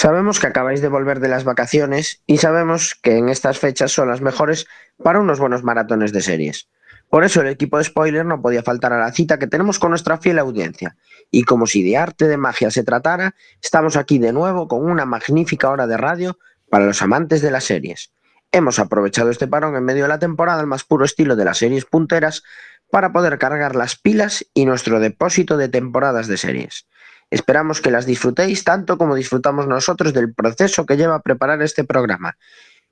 Sabemos que acabáis de volver de las vacaciones y sabemos que en estas fechas son las mejores para unos buenos maratones de series. Por eso el equipo de Spoiler no podía faltar a la cita que tenemos con nuestra fiel audiencia. Y como si de arte de magia se tratara, estamos aquí de nuevo con una magnífica hora de radio para los amantes de las series. Hemos aprovechado este parón en medio de la temporada al más puro estilo de las series punteras para poder cargar las pilas y nuestro depósito de temporadas de series. Esperamos que las disfrutéis tanto como disfrutamos nosotros del proceso que lleva a preparar este programa,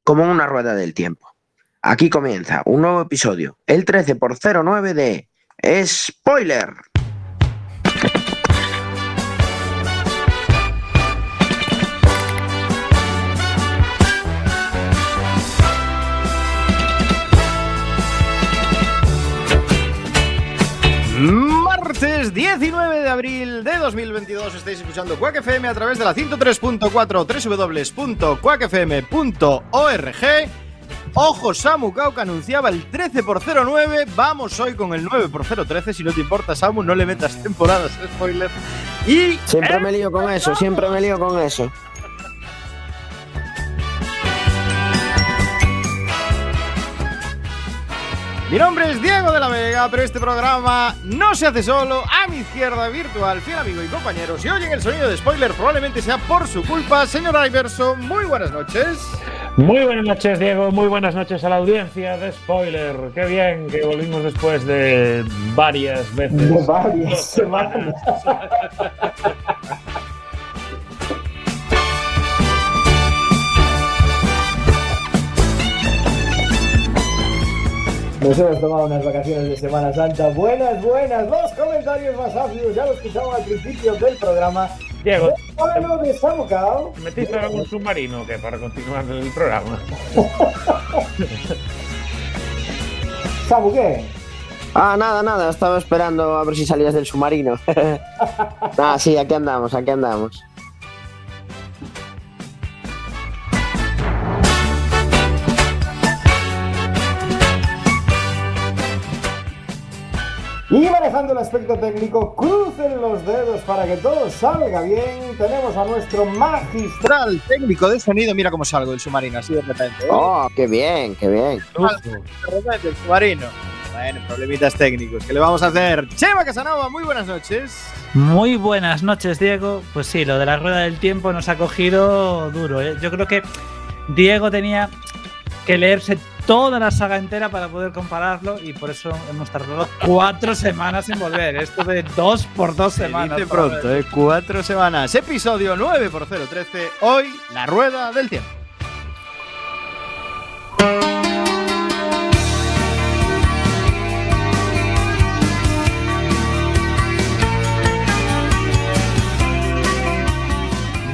como una rueda del tiempo. Aquí comienza un nuevo episodio, el 13 por 09 de Spoiler. Martes 19 de abril de 2022 estáis escuchando Quack FM a través de la 103.4 www.quackfm.org Ojo, Samu Kauka anunciaba el 13 por 09. Vamos hoy con el 9 por 013. Si no te importa, Samu, no le metas temporadas, spoiler. Y. Siempre me lío con eso, siempre me lío con eso. Mi nombre es Diego de la Vega, pero este programa no se hace solo. A mi izquierda virtual, fiel amigo y compañero. Si oyen el sonido de spoiler, probablemente sea por su culpa. Señor Iverson, muy buenas noches. Muy buenas noches, Diego. Muy buenas noches a la audiencia de Spoiler. Qué bien que volvimos después de varias veces. De varias semanas. Nos hemos tomado unas vacaciones de Semana Santa. Buenas, buenas. Dos comentarios más ácidos. Ya lo escuchamos al principio del programa. Diego, Bueno, de Samucao. ¿metiste algún submarino que para continuar el programa? Samu, ¿qué? Ah, nada, nada, estaba esperando a ver si salías del submarino. ah, sí, aquí andamos, aquí andamos. Y manejando el aspecto técnico, crucen los dedos para que todo salga bien. Tenemos a nuestro magistral. Tral técnico de sonido, mira cómo salgo del submarino, así de repente. ¿eh? Oh, qué bien, qué bien. De repente, el submarino. Bueno, problemitas técnicos. ¿Qué le vamos a hacer? Chema Casanova, muy buenas noches. Muy buenas noches, Diego. Pues sí, lo de la rueda del tiempo nos ha cogido duro. ¿eh? Yo creo que Diego tenía que leerse toda la saga entera para poder compararlo y por eso hemos tardado cuatro semanas en volver. Esto de dos por dos Se semanas. dice para pronto. ¿eh? Cuatro semanas. Episodio 9 por 013. Hoy, la rueda del tiempo.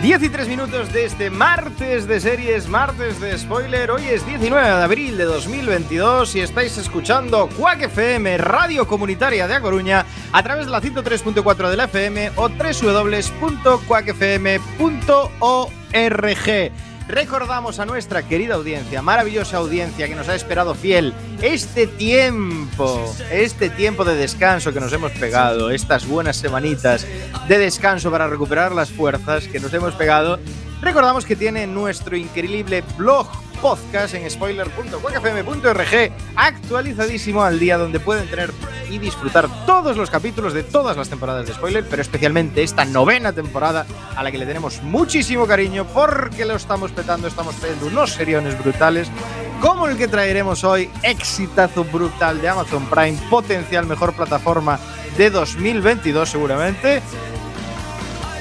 Diez y tres minutos de este martes de series, martes de spoiler. Hoy es 19 de abril de 2022 y estáis escuchando Quack FM, radio comunitaria de A Coruña, a través de la 103.4 de la FM o www.quackfm.org. Recordamos a nuestra querida audiencia, maravillosa audiencia que nos ha esperado fiel este tiempo, este tiempo de descanso que nos hemos pegado, estas buenas semanitas de descanso para recuperar las fuerzas que nos hemos pegado. Recordamos que tiene nuestro increíble blog podcast en spoiler.quackfm.org actualizadísimo al día donde pueden tener y disfrutar todos los capítulos de todas las temporadas de spoiler, pero especialmente esta novena temporada a la que le tenemos muchísimo cariño porque lo estamos petando, estamos teniendo unos seriones brutales como el que traeremos hoy, exitazo brutal de Amazon Prime, potencial mejor plataforma de 2022 seguramente.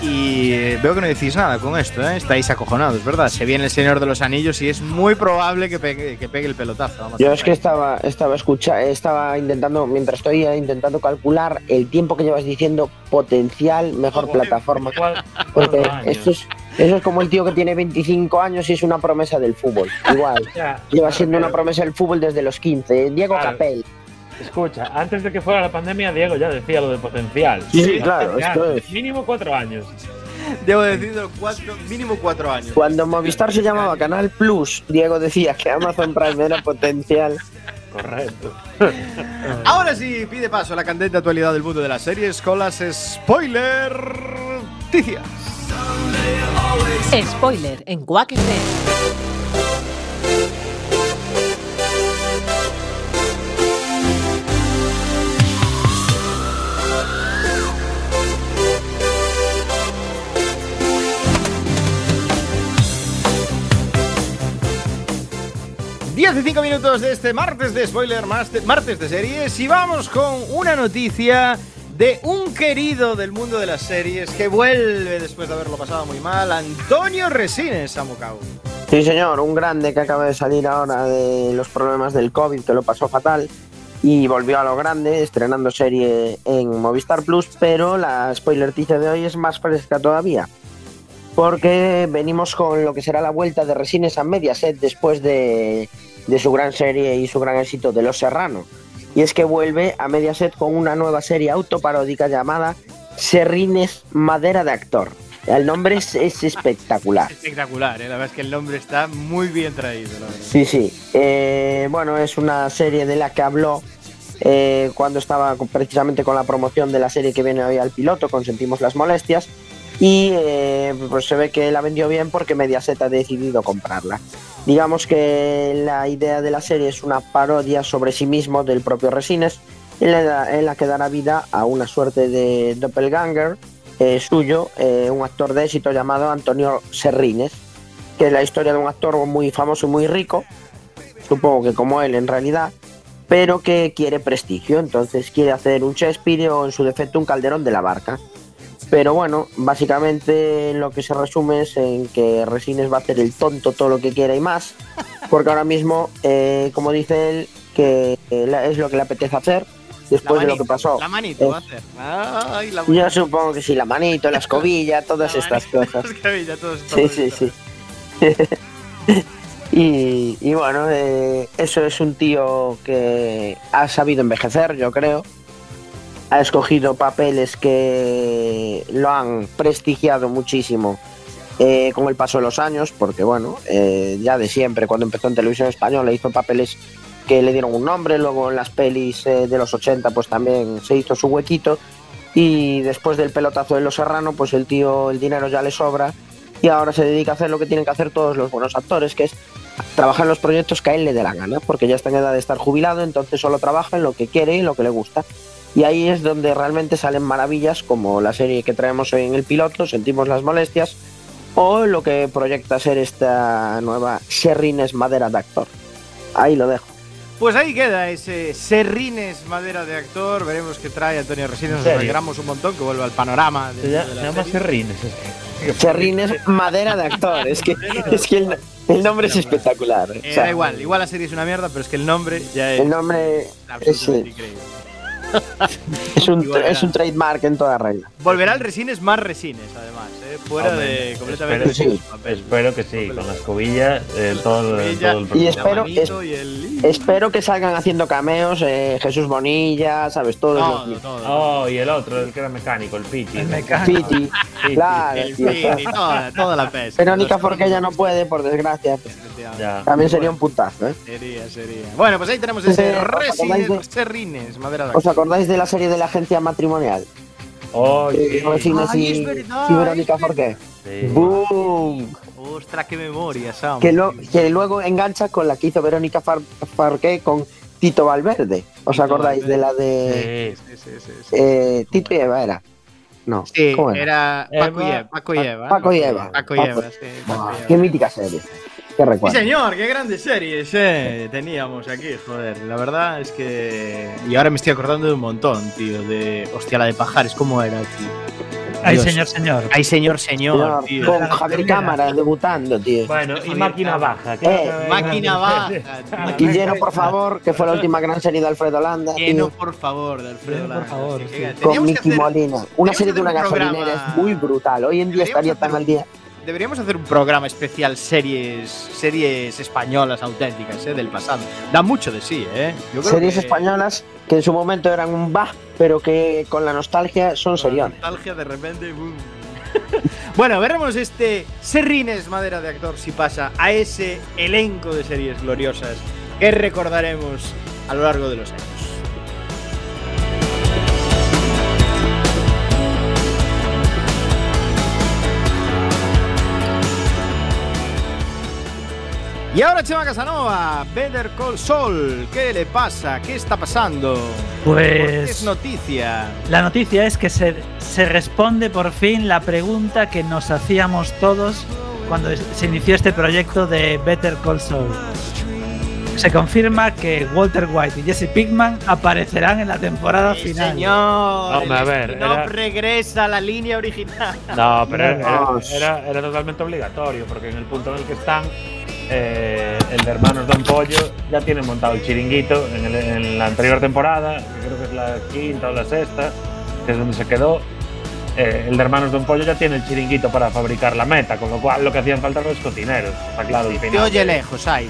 Y eh, veo que no decís nada con esto, ¿eh? Estáis acojonados, ¿verdad? Se viene el Señor de los Anillos y es muy probable que pegue, que pegue el pelotazo. Yo es que estaba, estaba escucha, estaba intentando, mientras estoy intentando calcular el tiempo que llevas diciendo potencial mejor plataforma. Cuatro- Porque esto es, eso es como el tío que tiene 25 años y es una promesa del fútbol. Igual. Ya, Lleva siendo una promesa del fútbol desde los 15. Diego Claro. Capel. Escucha, antes de que fuera la pandemia, Diego ya decía lo de potencial. Sí, sí, claro, esto es. Mínimo cuatro años. Debo decirlo, cuatro, mínimo cuatro años. Cuando Movistar se llamaba Canal Plus, Diego decía que Amazon Prime era potencial. Correcto. Ahora sí, pide paso a la candente actualidad del mundo de las series con las spoiler noticias. Spoiler en Quack FM. Diez y cinco minutos de este martes de spoiler, martes martes de series y vamos con una noticia de un querido del mundo de las series que vuelve después de haberlo pasado muy mal, Antonio Resines, Samucao. Sí, señor, un grande que acaba de salir ahora de los problemas del COVID, que lo pasó fatal y volvió a lo grande, estrenando serie en Movistar Plus, pero la spoiler tiza de hoy es más fresca todavía, porque venimos con lo que será la vuelta de Resines a Mediaset después de, de su gran serie y su gran éxito de Los Serrano. Y es que vuelve a Mediaset con una nueva serie autoparódica llamada Serrines Madera de Actor. El nombre es, es espectacular. Espectacular, ¿eh? la verdad es que el nombre está muy bien traído. La. Sí, sí. Eh, bueno, es una serie de la que habló eh, cuando estaba precisamente con la promoción de la serie que viene hoy al piloto, Consentimos las Molestias. Y eh, pues se ve que la vendió bien porque Mediaset ha decidido comprarla. Digamos que la idea de la serie es una parodia sobre sí mismo del propio Resines, en la, que dará vida a una suerte de doppelganger eh, suyo, eh, un actor de éxito llamado Antonio Serrines, que es la historia de un actor muy famoso y muy rico, supongo que como él en realidad, pero que quiere prestigio, entonces quiere hacer un Shakespeare o en su defecto un Calderón de la Barca. Pero bueno, básicamente lo que se resume es en que Resines va a hacer el tonto todo lo que quiera y más, porque ahora mismo, eh, como dice él, que es lo que le apetece hacer después de lo que pasó. La manito Eh, va a hacer. Ay, la Yo supongo que sí, la manito, la escobilla, todas la estas cosas. la escobilla, todo esto, Sí, todo sí, esto. sí. y, y bueno, eh, eso es un tío que ha sabido envejecer, yo creo. Ha escogido papeles que lo han prestigiado muchísimo eh, con el paso de los años, porque bueno, eh, ya de siempre, cuando empezó en televisión española, hizo papeles que le dieron un nombre, luego en las pelis eh, de los 80 pues también se hizo su huequito y después del pelotazo de Los Serrano pues el tío el dinero ya le sobra y ahora se dedica a hacer lo que tienen que hacer todos los buenos actores, que es trabajar en los proyectos que a él le dé la gana, porque ya está en edad de estar jubilado, entonces solo trabaja en lo que quiere y lo que le gusta. Y ahí es donde realmente salen maravillas como la serie que traemos hoy en el piloto, Sentimos las molestias, o lo que proyecta ser esta nueva Serrines Madera de Actor. Ahí lo dejo. Pues ahí queda ese Serrines madera de actor. Veremos qué trae Antonio Resines. Nos alegramos un montón que vuelva al panorama. De se la llama serie. Serrines. Serrines Madera de Actor, es que, es que el, el nombre es espectacular. Eh, o sea, da igual, igual la serie es una mierda, pero es que el nombre ya es el nombre es, absolutamente eh, increíble. Es un, es un trademark en toda regla. Volverá el Resines más Resines, además, ¿eh? fuera Hombre, de completamente espero- que sí, con la escobilla, eh, todo, el- Ella- todo el Y espero- y el... Espero que salgan haciendo cameos eh, Jesús Bonilla, ¿sabes? Todo. Oh, y el otro, el que era mecánico, el Piti. El mecánico. Piti, Piti. claro, el. Piti, toda, toda la pez. Verónica Forqué ya no puede, por desgracia. Ya. También sería un puntazo, ¿eh? Sería, sería. Bueno, pues ahí tenemos ese Eh, ¿os acordáis Resines, de- Serrines, madera de ¿Os acordáis de la serie de la agencia matrimonial? Oh, sí. Resines Ay, y, es verdad, y Verónica Forqué. Sí. ¡Boom! Ostras, qué memoria, Sam. Que, lo- que luego engancha con la que hizo Verónica Far- Forqué con Tito Valverde. ¿Os Tito acordáis de la de Sí. Sí, sí, sí, sí. eh, Tito y Eva era? No, Sí, ¿cómo era? era Paco y Eva. Eva. Paco y Eva. Paco y Eva. Paco y Paco- Eva, sí. Paco y Eva. qué mítica serie. Qué Sí, recuerdo. señor, qué grandes series eh, teníamos aquí, joder. La verdad es que. Y ahora me estoy acordando de un montón, tío. De. Hostia, la de Pajares, ¿cómo era, tío? Ay, Dios. señor, señor. Ay, señor, señor, tío. con Javier Cámara debutando, tío. Bueno, y máquina baja. que Eh, Máquina baja. Maquillero, por favor, que fue la última gran serie de Alfredo Landa. Que no, tío, por favor, de Alfredo Por Landa, favor, sí, sí. con hacer- Molina. Una serie de una gasolinera programa- es muy brutal. Hoy en día estaría tan al día. Deberíamos hacer un programa especial series series españolas auténticas eh, del pasado. Da mucho de sí, ¿eh? Yo creo Series que españolas que en su momento eran un bah, pero que con la nostalgia son seriones. nostalgia de repente. boom. bueno, veremos este Serrines Madera de Actor si pasa a ese elenco de series gloriosas que recordaremos a lo largo de los años. Y ahora Chema Casanova, Better Call Saul, ¿qué le pasa? ¿Qué está pasando? Pues es noticia. La noticia es que se, se responde por fin la pregunta que nos hacíamos todos cuando se inició este proyecto de Better Call Saul. Se confirma que Walter White y Jesse Pinkman aparecerán en la temporada Sí, final. señor. Hombre, a ver, No era- regresa a la línea original. No, pero era- era totalmente obligatorio, porque en el punto en el que están, eh, el de Hermanos Don Pollo ya tiene montado el chiringuito en, el- en la anterior temporada, que creo que es la quinta o la sexta, que es donde se quedó. Eh, el de Hermanos Don Pollo ya tiene el chiringuito para fabricar la meta, con lo cual lo que hacían falta eran los cocineros. Está claro, Te oye lejos, Iber.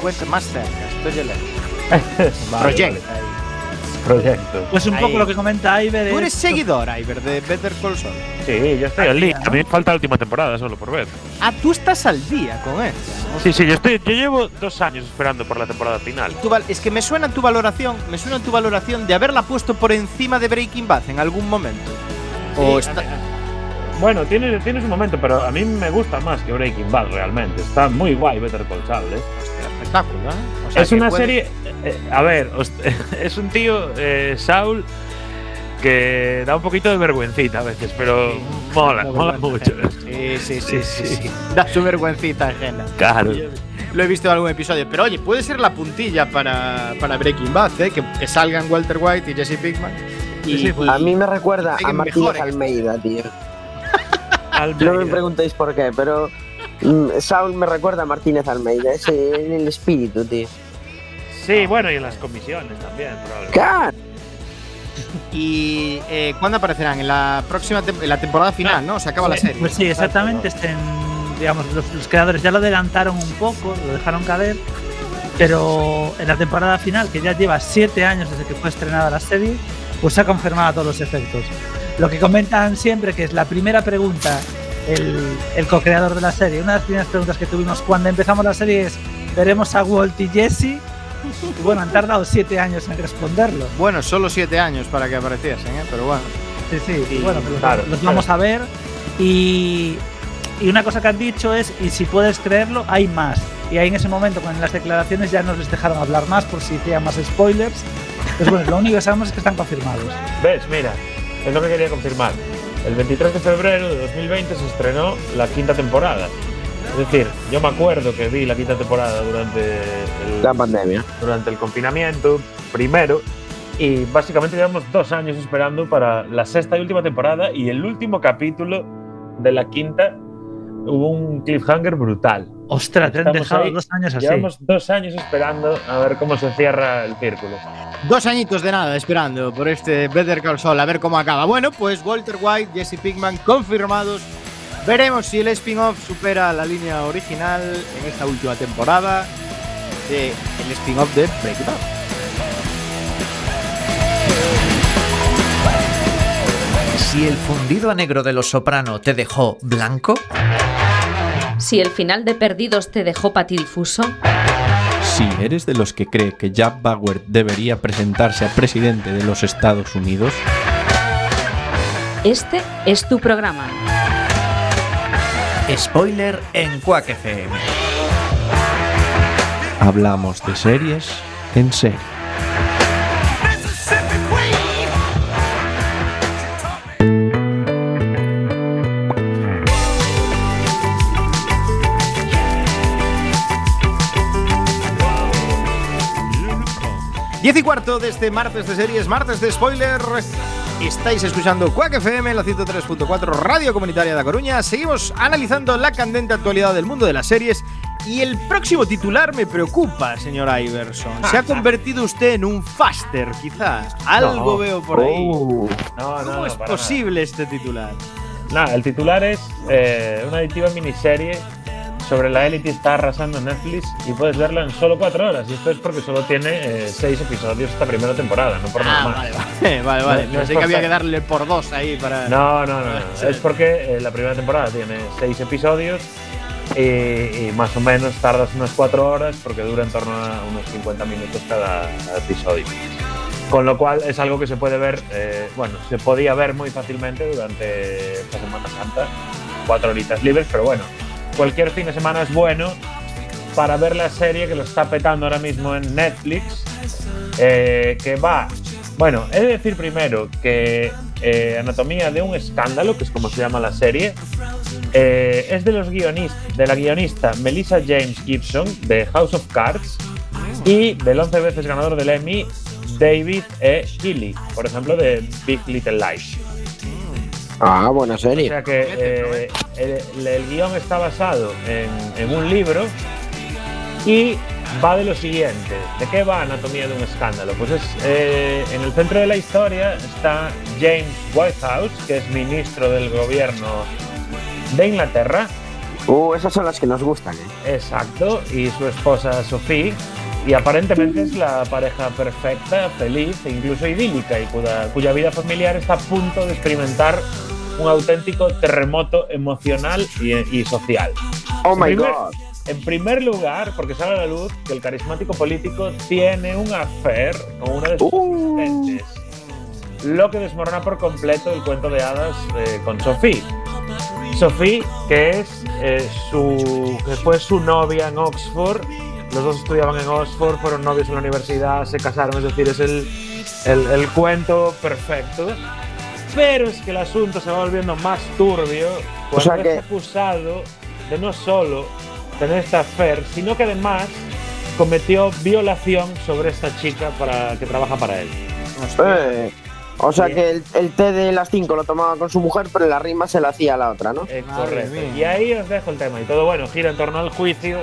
Cuenta más cerca, te oye lejos. Vale. Proyecto. Pues un Ahí. poco lo que comenta Iber Tú es- eres seguidor, Iber, de Better Call Saul. Sí, yo estoy al día. A mí me falta la última temporada solo por ver. Ah, tú estás al día con esto. Sí, sí, yo, estoy, yo llevo dos años esperando por la temporada final. Es que me suena tu valoración, me suena tu valoración de haberla puesto por encima de Breaking Bad en algún momento. O Sí, está- a- a- Bueno, tiene, tiene su momento, pero a mí me gusta más que Breaking Bad realmente. Está muy guay Better Call Saul, ¿eh? Hostia, espectáculo, ¿eh? O sea, es una puede- serie. eh, a ver, es un tío, eh, Saul, que da un poquito de vergüencita a veces, pero mola, mola mucho. Sí, sí, sí, sí, sí. Da su vergüencita ajena. Claro. Lo he visto en algún episodio. Pero oye, puede ser la puntilla para, para Breaking Bad, ¿eh? Que, que salgan Walter White y Jesse Pinkman. Y, Sí, pues, A mí me recuerda a mejores. Almeida, tío. Almeida. No me preguntéis por qué, pero Saul me recuerda a Martínez Almeida, ese en el espíritu, tío. Sí, bueno, y en las comisiones también, probablemente. Claro. y eh, ¿cuándo aparecerán? En la próxima tem- en la temporada final, ¿no? Se acaba la serie. Pues sí, exactamente. Estén, digamos, los, los creadores ya lo adelantaron un poco, lo dejaron caer. Pero en la temporada final, que ya lleva siete años desde que fue estrenada la serie, pues se ha confirmado a todos los efectos. Lo que comentan siempre, que es la primera pregunta, el, el co-creador de la serie, una de las primeras preguntas que tuvimos cuando empezamos la serie es, ¿veremos a Walt y Jesse? Y bueno, han tardado siete años en responderlo. Bueno, solo siete años para que apareciesen, ¿eh? Pero bueno. Sí, sí, Y- bueno, pues claro, los vamos a ver. Y, y una cosa que han dicho es, y si puedes creerlo, hay más. Y ahí en ese momento, con las declaraciones, ya nos les dejaron hablar más por si hacían más spoilers. Pues bueno, lo único que sabemos es que están confirmados. ¿Ves? Mira, es lo que quería confirmar. El 23 de febrero de 2020 se estrenó la quinta temporada. Es decir, yo me acuerdo que vi la quinta temporada durante el, La pandemia. durante el confinamiento primero y básicamente llevamos dos años esperando para la sexta y última temporada y el último capítulo de la quinta hubo un cliffhanger brutal. Ostras, te han dejado ahí, dos años así. Llevamos dos años esperando a ver cómo se cierra el círculo. Dos añitos de nada esperando por este Better Call Saul, a ver cómo acaba. Bueno, pues Walter White, Jesse Pinkman confirmados. Veremos si el spin-off supera la línea original en esta última temporada de el spin-off de Breaking Bad. Si el fundido a negro de los soprano te dejó blanco, Si el final de Perdidos te dejó patidifuso, Si eres de los que cree que Jack Bauer debería presentarse a presidente de los Estados Unidos, este es tu programa. spoiler en Quack FM. hablamos de series en serie. Diez y cuarto de este martes de series, martes de spoiler. Estáis escuchando Quack FM, la 103.4 Radio Comunitaria de A Coruña. Seguimos analizando la candente actualidad del mundo de las series. Y el próximo titular me preocupa, señor Iverson. ¿Se ha convertido usted en un faster, quizá? Algo No. veo por ahí. No, no, ¿Cómo es posible este titular? Nada, el titular es eh, una adictiva miniserie sobre la élite está arrasando Netflix y puedes verla en solo cuatro horas. Y esto es porque solo tiene eh, seis episodios esta primera temporada, no por nada Ah, más. vale, vale, vale, vale. No, no Pensé que había que darle por dos ahí para. No, no, no. no. Es porque eh, la primera temporada tiene seis episodios y, y más o menos tardas unas cuatro horas porque dura en torno a unos 50 minutos cada, cada episodio. Con lo cual es algo que se puede ver, eh, bueno, se podía ver muy fácilmente durante esta Semana Santa, cuatro horitas libres, pero bueno, cualquier fin de semana es bueno para ver la serie que lo está petando ahora mismo en Netflix, eh, que va... Bueno, he de decir primero que eh, Anatomía de un escándalo, que es como se llama la serie, eh, es de los guionistas, de la guionista Melissa James Gibson de House of Cards y del 11 veces ganador del Emmy David E. Keeley, por ejemplo, de Big Little Lies. Ah, buena O serie. sea que eh, el, el guion está basado en, en un libro y va de lo siguiente. ¿De qué va Anatomía de un escándalo? Pues es eh, en el centro de la historia está James Whitehouse, que es ministro del gobierno de Inglaterra, Uh, esas son las que nos gustan, ¿eh? exacto, y su esposa Sophie. Y aparentemente es la pareja perfecta, feliz e incluso idílica, y cuya, cuya vida familiar está a punto de experimentar un auténtico terremoto emocional y, y social. Oh my Primer- god. En primer lugar, porque sale a la luz que el carismático político tiene un affair con una de sus Uh. asistentes, lo que desmorona por completo el cuento de hadas eh, con Sophie. Sophie, que es eh, su, que fue su novia en Oxford, los dos estudiaban en Oxford, fueron novios en la universidad, se casaron, es decir, es el, el, el cuento perfecto. Pero es que el asunto se va volviendo más turbio cuando sea que- es acusado de no solo tener esta affair, sino que además cometió violación sobre esta chica para, que trabaja para él. Eh, o sea Sí. que el, el té de las 5 lo tomaba con su mujer, pero la rima se la hacía a la otra, ¿no? Eh, correcto. Y ahí os dejo el tema. Y todo bueno gira en torno al juicio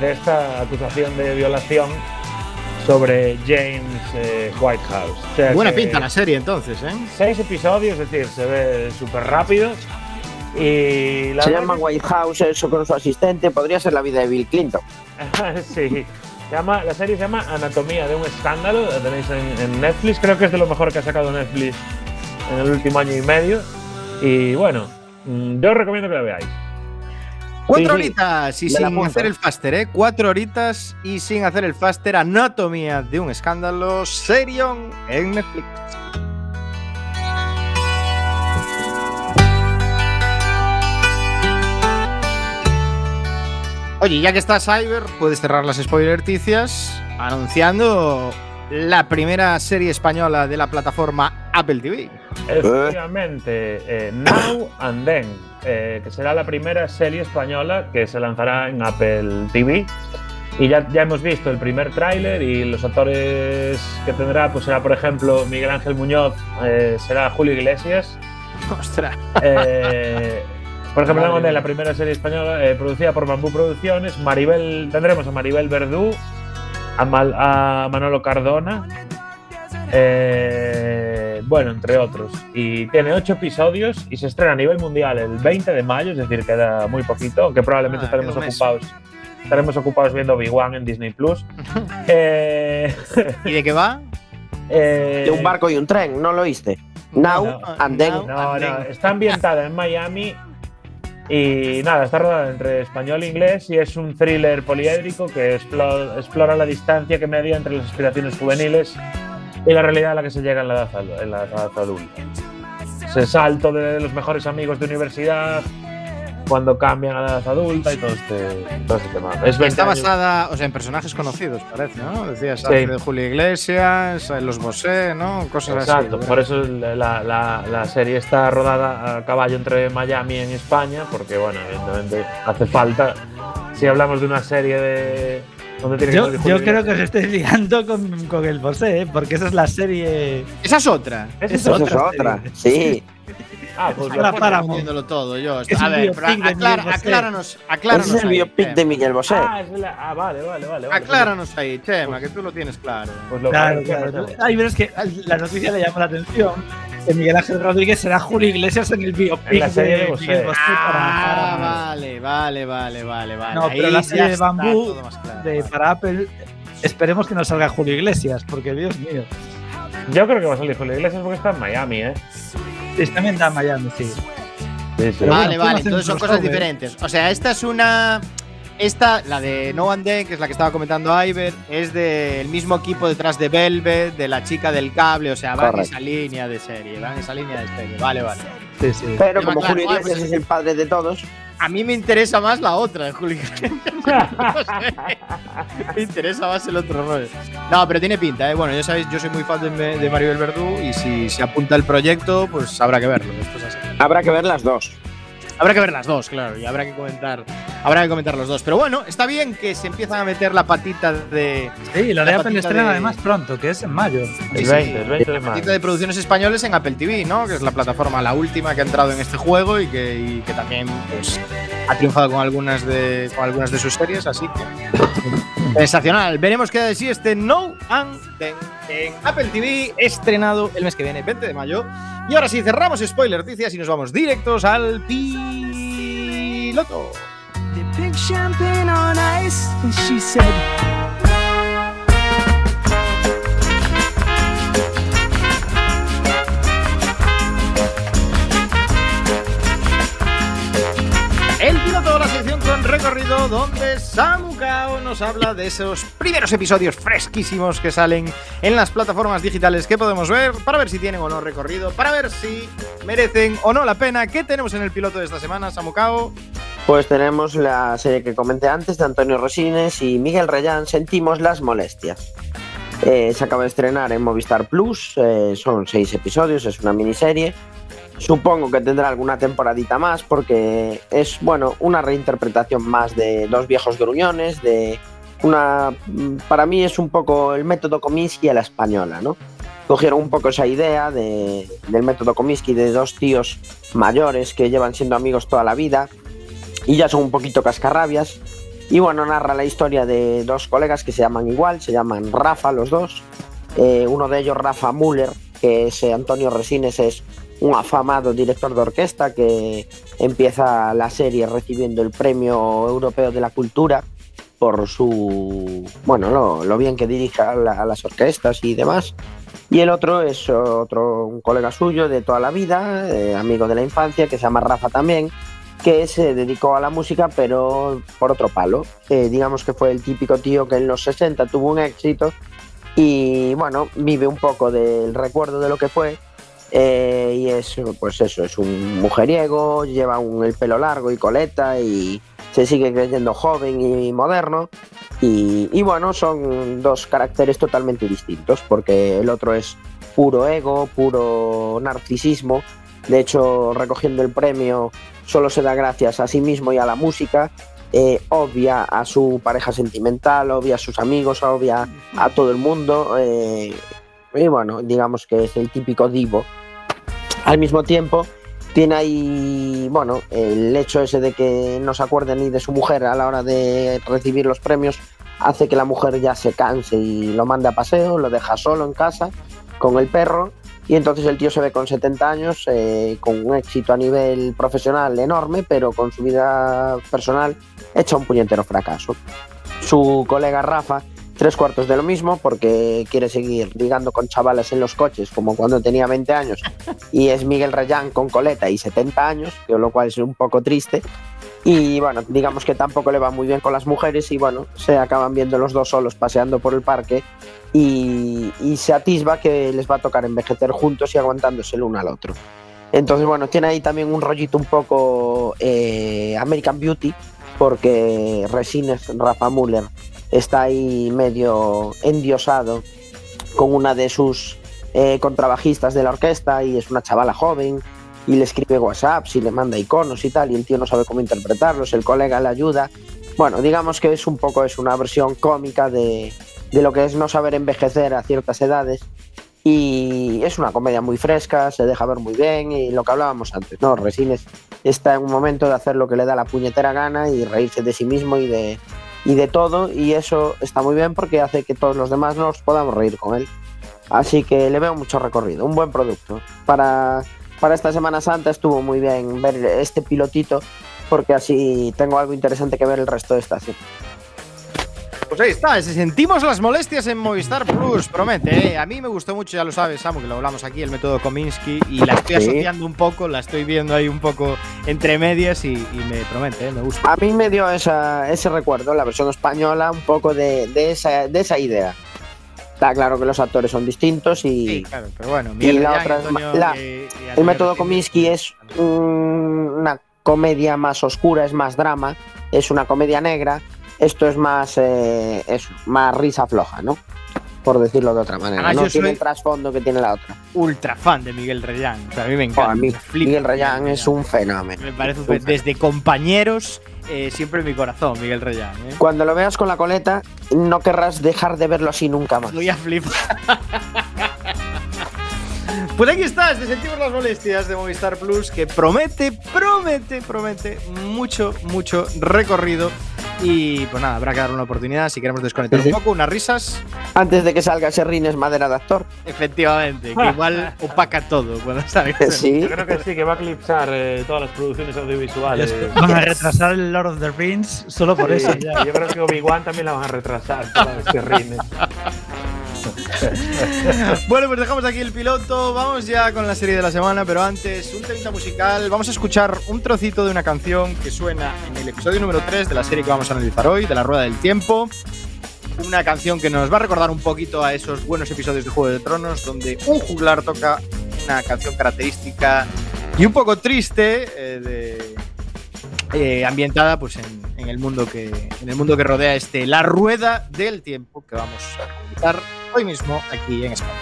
de esta acusación de violación sobre James eh, Whitehouse. O sea Buena que pinta la serie entonces, ¿eh? Seis episodios, es decir, se ve súper rápido. Y la Se verdad llama que- White House, eso con su asistente, podría ser la vida de Bill Clinton. sí. Se llama, la serie se llama Anatomía de un escándalo. La tenéis en, en Netflix. Creo que es de lo mejor que ha sacado Netflix en el último año y medio. Y bueno, mm, yo os recomiendo que la veáis. Cuatro Sí, horitas y sin hacer el faster, ¿eh? Cuatro horitas y sin hacer el faster. Anatomía de un escándalo. Serion en Netflix. Oye, ya que estás, Cyber, puedes cerrar las spoilerticias anunciando la primera serie española de la plataforma Apple TV. Efectivamente, eh, Now and Then, eh, que será la primera serie española que se lanzará en Apple TV. Y ya, ya hemos visto el primer tráiler y los actores que tendrá, pues será por ejemplo Miguel Ángel Muñoz, eh, será Julio Iglesias. Ostras. Eh, por ejemplo, mía. la primera serie española eh, producida por Bambú Producciones. Maribel, tendremos a Maribel Verdú, a, Mal- a Manolo Cardona, eh, bueno, entre otros. Y tiene ocho episodios y se estrena a nivel mundial el 20 de mayo, es decir, queda muy poquito, aunque probablemente Ah, estaremos ocupados. Estaremos ocupados viendo Big One en Disney Plus. Eh, ¿Y de qué va? eh, De un barco y un tren, ¿no lo oíste? Now no, and then. No, no, está ambientada en Miami y nada, está rodada entre español e inglés y es un thriller poliédrico que explo- explora la distancia que media entre las aspiraciones juveniles y la realidad a la que se llega en la edad, en la edad adulta. Ese salto de los mejores amigos de universidad cuando cambian a la edad adulta y todo este, todo este tema. Es 20 Está basada, o sea, en personajes conocidos, parece, ¿no? Decías Sí. de Julio Iglesias, en los Bosé, ¿no? Cosas Exacto, así. por eso la, la- la serie está rodada a caballo entre Miami y en España, porque bueno, evidentemente hace falta. Si hablamos de una serie de. donde tiene que Yo, yo creo que os estáis liando con, con el Bosé, ¿eh? porque esa es la serie. Esa es otra. Esa es Eso es es otra otra, sí. Ah, pues la lo para- pones. Paramount. Viéndolo todo, yo. Es a ver, aclara- acláranos, acláranos. Ese es el ahí, biopic de Miguel Bosé. Ah, es la- ah, vale, vale, vale. vale. Acláranos ahí, Chema, que tú lo tienes claro. Pues lo Claro, pues claro. hacemos. Ay, pero es que la noticia le llama la atención que Miguel Ángel Rodríguez será Julio Iglesias en el biopic En la serie de de Bosé. Miguel Bosé para, Ah, para- vale, vale, vale, vale, vale. No, pero Ahí la serie de Bambú, claro. de, para Apple. Esperemos que no salga Julio Iglesias, porque Dios mío. Yo creo que va a salir Julio Iglesias porque está en Miami, ¿eh? Está en Miami, sí. Sí, sí. Pero Vale, bueno, vale, entonces son cosas diferentes. O sea, esta es una. Esta, la de No One Day, que es la que estaba comentando Iver, es del mismo equipo detrás de Velvet, de la chica del cable, o sea, van esa línea de serie, van en esa línea de serie. Vale, vale. Sí, sí. Pero como claro, Julio Iglesias pues- es el padre de todos, a mí me interesa más la otra, Juli. No me interesa más el otro rollo. No, pero tiene pinta, ¿eh? Bueno, ya sabéis, yo soy muy fan de, de Maribel Verdú y si se apunta el proyecto, pues habrá que verlo. Así. Habrá que ver las dos. Habrá que ver las dos, claro, y habrá que comentar, habrá que comentar los dos. Pero bueno, está bien que se empiezan a meter la patita de. Sí, lo La de Apple estrena de- además pronto, que es en mayo. El 20, el 20 de La patita mayo. de producciones españoles en Apple TV, ¿no? Que es la plataforma, la última que ha entrado en este juego y que, y que también pues, ha triunfado con algunas de, con algunas de sus series, así que. Sensacional. Veremos qué da de sí este No and Then en Apple TV, estrenado el mes que viene, 20 de mayo. Y ahora sí, cerramos spoiler noticias y nos vamos directos al piloto. Con recorrido donde Samu Kao nos habla de esos primeros episodios fresquísimos que salen en las plataformas digitales que podemos ver para ver si tienen o no recorrido, para ver si merecen o no la pena. ¿Qué tenemos en el piloto de esta semana, Samu Kao? Pues tenemos la serie que comenté antes de Antonio Resines y Miguel Reyán, Sentimos las molestias. Eh, se acaba de estrenar en Movistar Plus, eh, son seis episodios, es una miniserie. Supongo que tendrá alguna temporadita más porque es, bueno, una reinterpretación más de Dos viejos gruñones, de una... Para mí es un poco el método Kominsky a la española, ¿no? Cogieron un poco esa idea de- del método Kominsky de dos tíos mayores que llevan siendo amigos toda la vida y ya son un poquito cascarrabias. Y bueno, narra la historia de dos colegas que se llaman igual, se llaman Rafa los dos. Eh, uno de ellos, Rafa Müller, que es eh, Antonio Resines, es un afamado director de orquesta que empieza la serie recibiendo el Premio Europeo de la Cultura por su, bueno, lo, bien que dirige a las orquestas y demás. Y el otro es otro, un colega suyo de toda la vida, eh, amigo de la infancia, que se llama Rafa también, que se dedicó a la música, pero por otro palo. Eh, digamos que fue el típico tío que en los 60 tuvo un éxito y bueno, vive un poco del recuerdo de lo que fue. Eh, y es, pues eso, es un mujeriego, lleva un- el pelo largo y coleta y se sigue creyendo joven y moderno. Y, y bueno, son dos caracteres totalmente distintos, porque el otro es puro ego, puro narcisismo. De hecho, recogiendo el premio, solo se da gracias a sí mismo y a la música. eh, obvia a su pareja sentimental, obvia a sus amigos, obvia a todo el mundo. eh, y bueno, digamos que es el típico divo. Al mismo tiempo, tiene ahí, bueno, el hecho ese de que no se acuerde ni de su mujer a la hora de recibir los premios, hace que la mujer ya se canse y lo mande a paseo, lo deja solo en casa con el perro. Y entonces el tío se ve con 70 años, eh, con un éxito a nivel profesional enorme, pero con su vida personal hecha un puñetero fracaso. Su colega Rafa, tres cuartos de lo mismo, porque quiere seguir ligando con chavales en los coches, como cuando tenía 20 años, y es Miguel Rayán con coleta y 70 años, lo cual es un poco triste. Y bueno, digamos que tampoco le va muy bien con las mujeres y bueno, se acaban viendo los dos solos paseando por el parque y, y se atisba que les va a tocar envejecer juntos y aguantándose el uno al otro. Entonces, bueno, tiene ahí también un rollito un poco eh, American Beauty, porque Resines, Rafa Müller, está ahí medio endiosado con una de sus eh, contrabajistas de la orquesta y es una chavala joven y le escribe WhatsApps y le manda iconos y tal y el tío no sabe cómo interpretarlos, el colega le ayuda. Bueno, digamos que es un poco, es una versión cómica de, de lo que es no saber envejecer a ciertas edades y es una comedia muy fresca, se deja ver muy bien y lo que hablábamos antes, ¿no? Resines está en un momento de hacer lo que le da la puñetera gana y reírse de sí mismo y de, y de todo y eso está muy bien porque hace que todos los demás nos podamos reír con él. Así que le veo mucho recorrido, un buen producto. Para, para esta Semana Santa estuvo muy bien ver este pilotito porque así tengo algo interesante que ver el resto de esta serie. Pues ahí está, si sentimos las molestias en Movistar Plus, promete. ¿eh? A mí me gustó mucho, ya lo sabes, Samu, que lo hablamos aquí, el método Kominsky, y la estoy Sí. asociando un poco, la estoy viendo ahí un poco entre medias y, y me promete, ¿eh? me gusta. A mí me dio esa, ese recuerdo, la versión española, un poco de, de esa, de esa idea. Está claro que los actores son distintos y, Sí, claro, pero bueno, y la otra Antonio, la- y- y el método. Kominsky es una comedia más oscura, es más drama, es una comedia negra. Esto es más, eh, más risa floja, ¿no? Por decirlo de otra manera. Además, no tiene el trasfondo que tiene la otra. Ultra fan de Miguel Reyán. O sea, a mí me Oh, encanta. a mí, Miguel Reyán es un fenómeno. Me parece un Desde compañeros, eh, siempre en mi corazón, Miguel Reyán. ¿eh? Cuando lo veas con la coleta, no querrás dejar de verlo así nunca más. Voy a flipar. Pues aquí está, te sentimos las molestias de Movistar Plus que promete, promete, promete mucho, mucho recorrido. Y pues nada, habrá que darle una oportunidad si queremos desconectar Sí, un sí. poco, unas risas, Antes de que salga ese Rines madera de actor. efectivamente, que igual opaca todo cuando salga. Sí. Yo creo que sí, que va a eclipsar eh, todas las producciones audiovisuales. Van a retrasar el Lord of the Rings solo por eso. Ya. Yo creo que Obi-Wan también la van a retrasar. este Rines. Bueno, pues dejamos aquí el piloto. Vamos ya con la serie de la semana, pero antes, un temita musical. Vamos a escuchar un trocito de una canción que suena en el episodio número 3 de la serie que vamos a analizar hoy, de La Rueda del Tiempo. Una canción que nos va a recordar un poquito a esos buenos episodios de Juego de Tronos, donde un juglar toca una canción característica y un poco triste, eh, de- eh, ambientada pues en, el mundo que en el mundo que rodea este La Rueda del Tiempo que vamos a analizar hoy mismo aquí en España.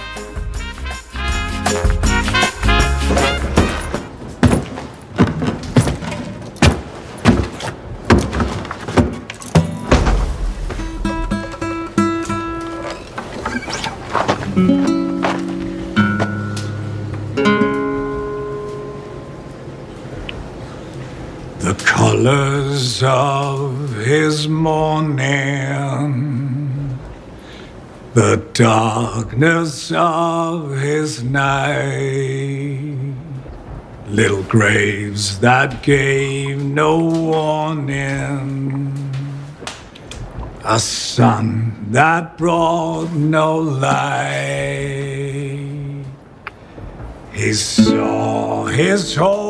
The colors of his morning, the darkness of his night, little graves that gave no warning, a sun that brought no light. He saw his whole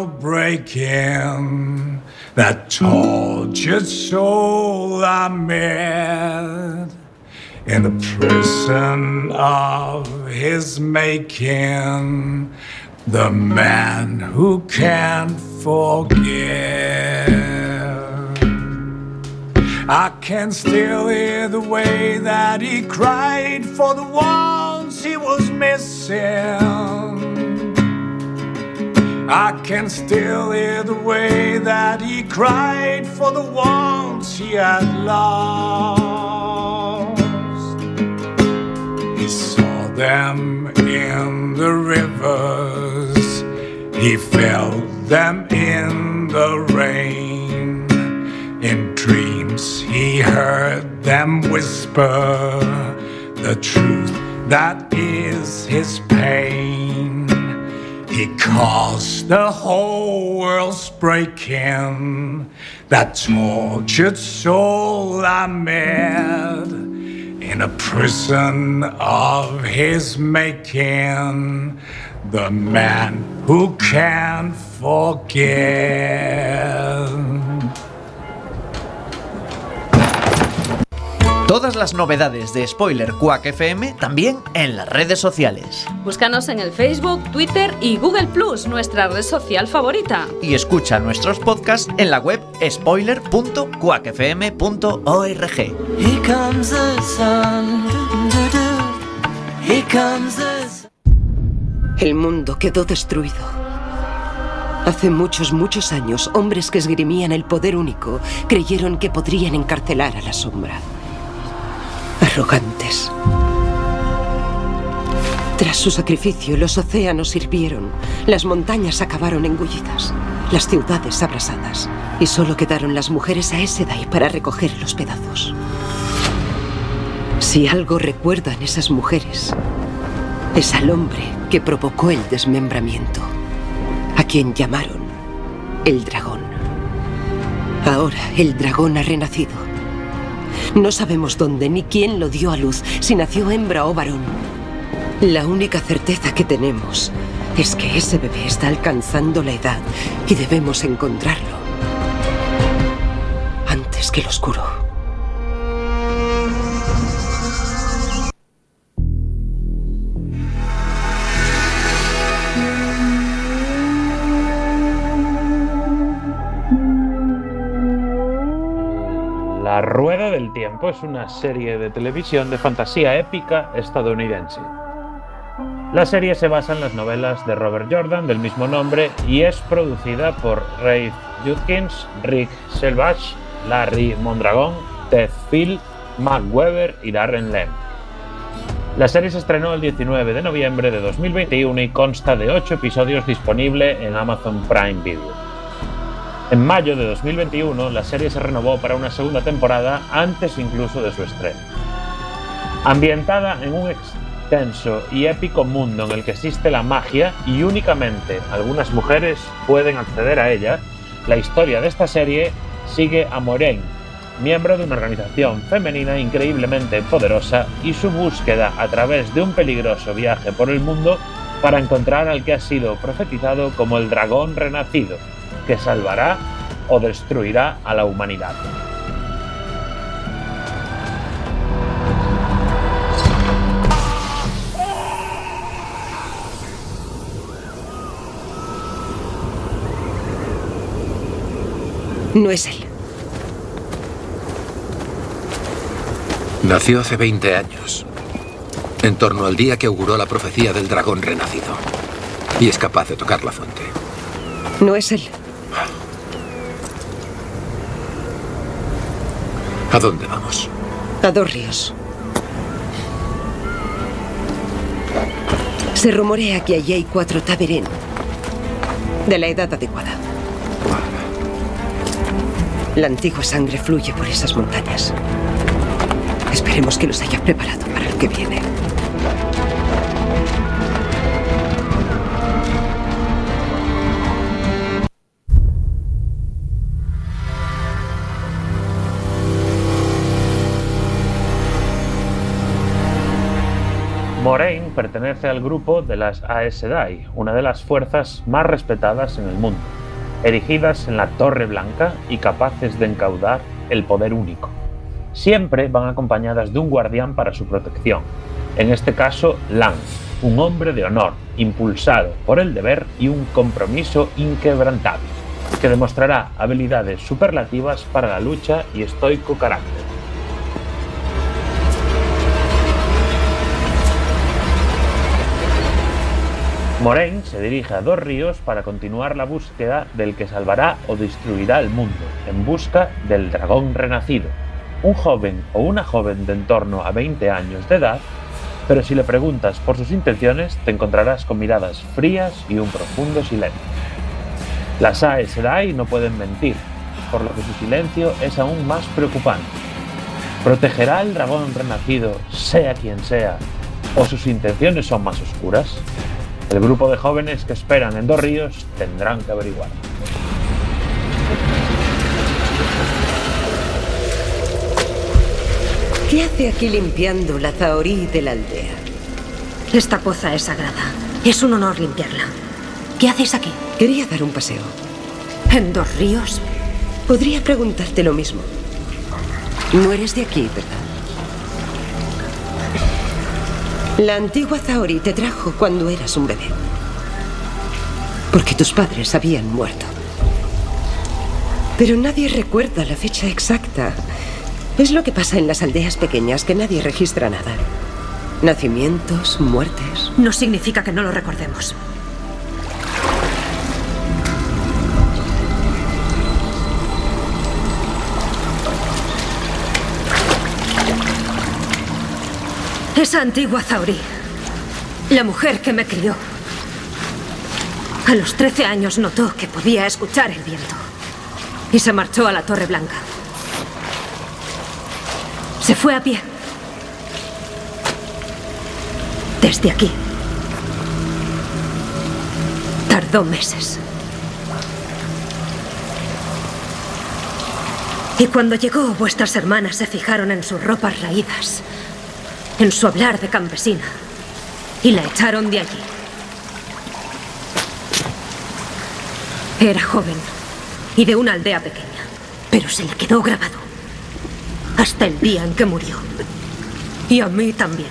world breaking. That tortured soul I met in the prison of his making. The man who can't forgive. I can still hear the way that he cried for the ones he was missing. I can still hear the way that he cried for the ones he had lost. He saw them in the rivers, he felt them in the rain. In dreams, he heard them whisper the truth that is his pain. He caused the whole world's breaking. That tortured soul I met in a prison of his making. The man who can't forget. Todas las novedades de Spoiler Quack FM también en las redes sociales. Búscanos en el Facebook, Twitter y Google Plus, nuestra red social favorita. Y escucha nuestros podcasts en la web spoiler.quackfm.org. Here comes the sun. doo-doo-doo. Here comes the sun. El mundo quedó destruido. Hace muchos, muchos años, hombres que esgrimían el poder único creyeron que podrían encarcelar a la sombra. Arrogantes. Tras su sacrificio, los océanos hirvieron, las montañas acabaron engullidas, las ciudades abrasadas, y solo quedaron las mujeres a Sedai para recoger los pedazos. Si algo recuerdan esas mujeres, es al hombre que provocó el desmembramiento, a quien llamaron el dragón. Ahora el dragón ha renacido. No sabemos dónde ni quién lo dio a luz, si nació hembra o varón. La única certeza que tenemos es que ese bebé está alcanzando la edad y debemos encontrarlo antes que el oscuro. La rueda del Tiempo es una serie de televisión de fantasía épica estadounidense. La serie se basa en las novelas de Robert Jordan del mismo nombre y es producida por Ray Judkins, Rick Selvage, Larry Mondragon, Ted Phil, Mac Weber y Darren Lem. La serie se estrenó el 19 de noviembre de 2021 y consta de 8 episodios disponible en Amazon Prime Video. En mayo de 2021 la serie se renovó para una segunda temporada antes incluso de su estreno. Ambientada en un extenso y épico mundo en el que existe la magia y únicamente algunas mujeres pueden acceder a ella, la historia de esta serie sigue a Moraine, miembro de una organización femenina increíblemente poderosa y su búsqueda a través de un peligroso viaje por el mundo para encontrar al que ha sido profetizado como el dragón renacido, que salvará o destruirá a la humanidad. No es él. Nació hace 20 años, en torno al día que auguró la profecía del dragón renacido. Y es capaz de tocar la fuente. No es él. ¿A dónde vamos? A dos ríos. Se rumorea que allí hay cuatro Taberén. De la edad adecuada. La antigua sangre fluye por esas montañas. Esperemos que los haya preparado para lo que viene. Moraine pertenece al grupo de las Aes Sedai, una de las fuerzas más respetadas en el mundo, erigidas en la Torre Blanca y capaces de encaudar el poder único. Siempre van acompañadas de un guardián para su protección, en este caso Lan, un hombre de honor, impulsado por el deber y un compromiso inquebrantable, que demostrará habilidades superlativas para la lucha y estoico carácter. Moraine se dirige a Dos Ríos para continuar la búsqueda del que salvará o destruirá el mundo, en busca del dragón renacido, un joven o una joven de en torno a 20 años de edad, pero si le preguntas por sus intenciones te encontrarás con miradas frías y un profundo silencio. Las Aes Sedai no pueden mentir, por lo que su silencio es aún más preocupante. ¿Protegerá al dragón renacido, sea quien sea, o sus intenciones son más oscuras? El grupo de jóvenes que esperan en Dos Ríos tendrán que averiguar. ¿Qué hace aquí limpiando la zahorí de la aldea? Esta poza es sagrada. Es un honor limpiarla. ¿Qué haces aquí? Quería dar un paseo. ¿En Dos Ríos? Podría preguntarte lo mismo. No eres de aquí, ¿verdad? La antigua Zaori te trajo cuando eras un bebé. Porque tus padres habían muerto. Pero nadie recuerda la fecha exacta. Es lo que pasa en las aldeas pequeñas, que nadie registra nada. Nacimientos, muertes. No significa que no lo recordemos. Esa antigua Zauri, la mujer que me crió, a los 13 años notó que podía escuchar el viento y se marchó a la Torre Blanca. Se fue a pie. Desde aquí. Tardó meses. Y cuando llegó, vuestras hermanas se fijaron en sus ropas raídas, en su hablar de campesina, y la echaron de allí. Era joven y de una aldea pequeña, pero se le quedó grabado. Hasta el día en que murió. Y a mí también.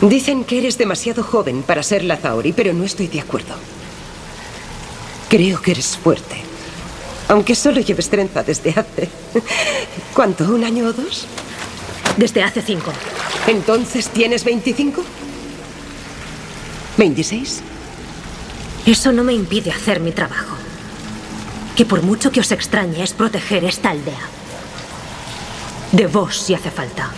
Dicen que eres demasiado joven para ser la Zaori, pero no estoy de acuerdo. Creo que eres fuerte. Aunque solo lleves trenza desde hace... ¿Cuánto? ¿Un año o dos? Desde hace cinco. ¿Entonces tienes 25? ¿26? Eso no me impide hacer mi trabajo. Que por mucho que os extrañe es proteger esta aldea. De vos si hace falta.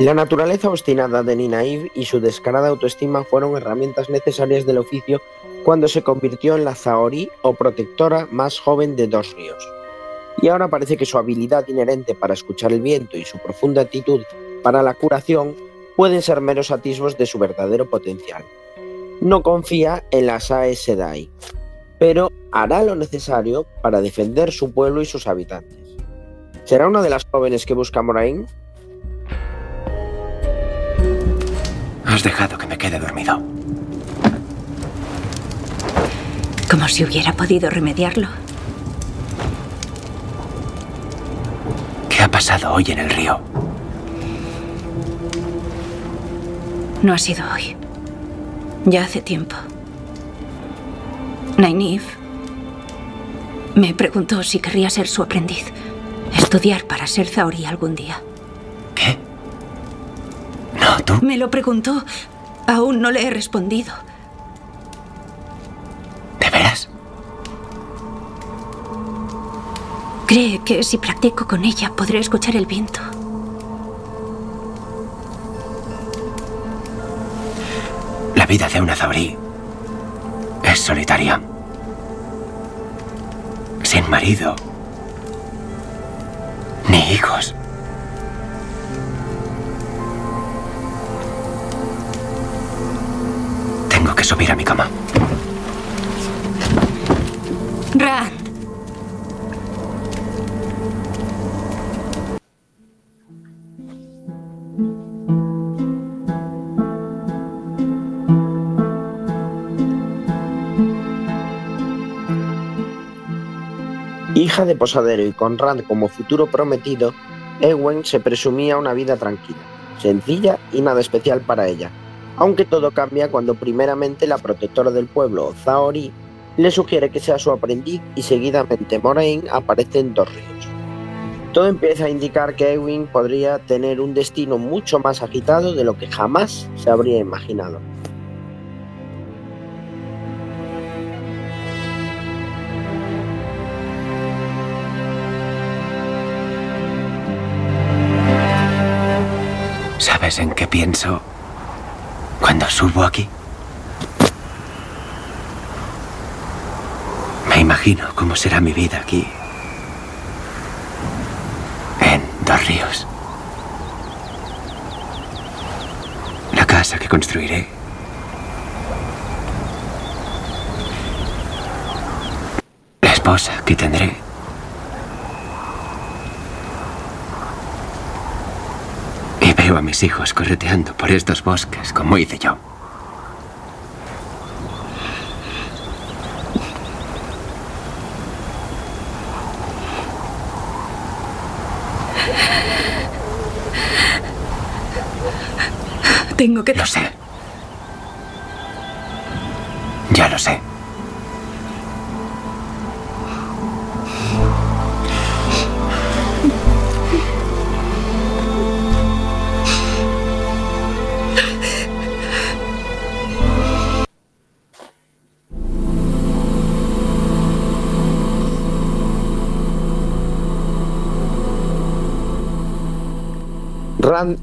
La naturaleza obstinada de Ninaib y su descarada autoestima fueron herramientas necesarias del oficio cuando se convirtió en la Zahorí o protectora más joven de Dos Ríos. Y ahora parece que su habilidad inherente para escuchar el viento y su profunda actitud para la curación pueden ser meros atisbos de su verdadero potencial. No confía en las Aes Sedai, pero hará lo necesario para defender su pueblo y sus habitantes. ¿Será una de las jóvenes que busca Moraine? Has dejado que me quede dormido. Como si hubiera podido remediarlo. ¿Qué ha pasado hoy en el río? No ha sido hoy. Ya hace tiempo. Nynaeve me preguntó si querría ser su aprendiz. Estudiar para ser Zaori algún día. ¿Qué? No, tú. Me lo preguntó. Aún no le he respondido. ¿De veras? Cree que si practico con ella podré escuchar el viento. La vida de una Zauri es solitaria. Sin marido. Ni hijos. Que subir a mi cama. Rand. Hija de posadero y con Rand como futuro prometido, Ewen se presumía una vida tranquila, sencilla y nada especial para ella, aunque todo cambia cuando primeramente la protectora del pueblo, Zaori, le sugiere que sea su aprendiz y seguidamente Moraine aparece en Dos Ríos. Todo empieza a indicar que Ewing podría tener un destino mucho más agitado de lo que jamás se habría imaginado. ¿Sabes en qué pienso cuando subo aquí? Me imagino cómo será mi vida aquí. En Dos Ríos. La casa que construiré. La esposa que tendré. Y veo a mis hijos correteando por estos bosques como hice yo. Tengo que... Lo sé. Ya lo sé.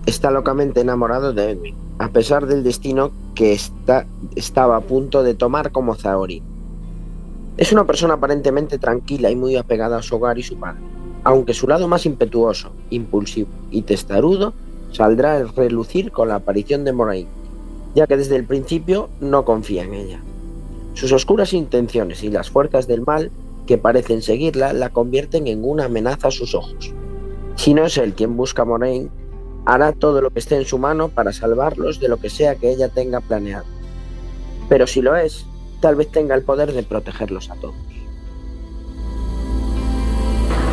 Está locamente enamorado de Edwin, a pesar del destino que está, estaba a punto de tomar como Zaori. Es una persona aparentemente tranquila y muy apegada a su hogar y su padre, aunque su lado más impetuoso, impulsivo y testarudo saldrá a relucir con la aparición de Moraine, ya que desde el principio no confía en ella. Sus oscuras intenciones y las fuerzas del mal que parecen seguirla la convierten en una amenaza a sus ojos. Si no es él quien busca a Moraine, hará todo lo que esté en su mano para salvarlos de lo que sea que ella tenga planeado. Pero si lo es, tal vez tenga el poder de protegerlos a todos.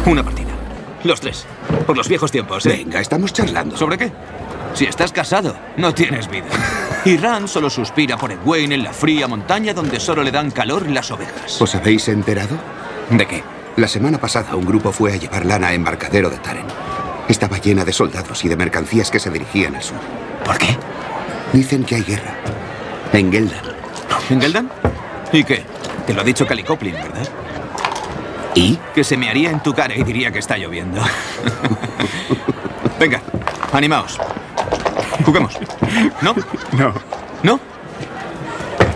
Una partida. Los tres. Por los viejos tiempos, ¿eh? Venga, estamos charlando. ¿Sobre qué? Si estás casado, no tienes vida. Y Ran solo suspira por Egwene en la fría montaña donde solo le dan calor las ovejas. ¿Os habéis enterado? ¿De qué? La semana pasada un grupo fue a llevar lana a embarcadero de Taren. Estaba llena de soldados y de mercancías que se dirigían al sur. ¿Por qué? Dicen que hay guerra. En Geldan. ¿En Geldan? ¿Y qué? Te lo ha dicho Calicoplin, ¿verdad? ¿Y? Que se me haría en tu cara y diría que está lloviendo. Venga, animaos. Juguemos. ¿No? No. ¿No?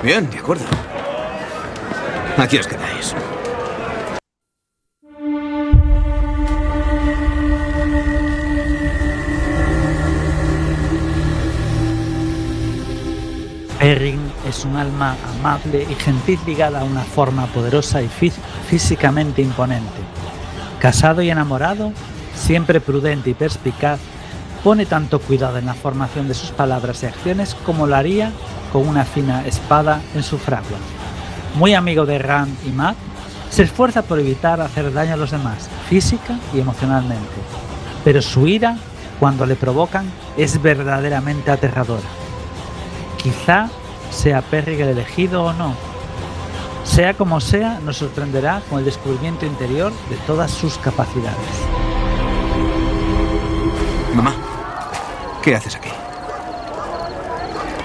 Bien, de acuerdo. Aquí os quedáis. Perrin es un alma amable y gentil ligada a una forma poderosa y fí- físicamente imponente. Casado y enamorado, siempre prudente y perspicaz, pone tanto cuidado en la formación de sus palabras y acciones como lo haría con una fina espada en su fragua. Muy amigo de Rand y Matt, se esfuerza por evitar hacer daño a los demás, física y emocionalmente. Pero su ira, cuando le provocan, es verdaderamente aterradora. Quizá sea Perry el elegido o no. Sea como sea, nos sorprenderá con el descubrimiento interior de todas sus capacidades. Mamá, ¿qué haces aquí?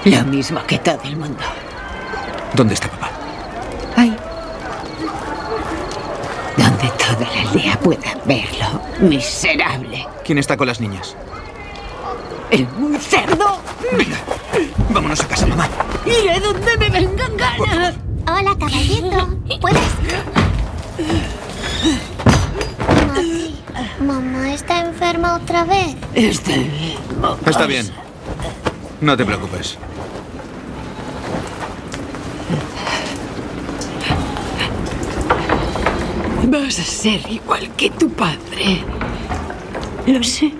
La misma que todo el mundo. ¿Dónde está papá? Ay. Donde toda la aldea pueda verlo. Miserable. ¿Quién está con las niñas? El un cerdo. Vámonos a casa, mamá. Iré donde me vengan ganas. Hola, caballito. ¿Puedes? Mami, mamá está enferma otra vez. Este. Está bien. No te preocupes. Vas a ser igual que tu padre. Lo sé.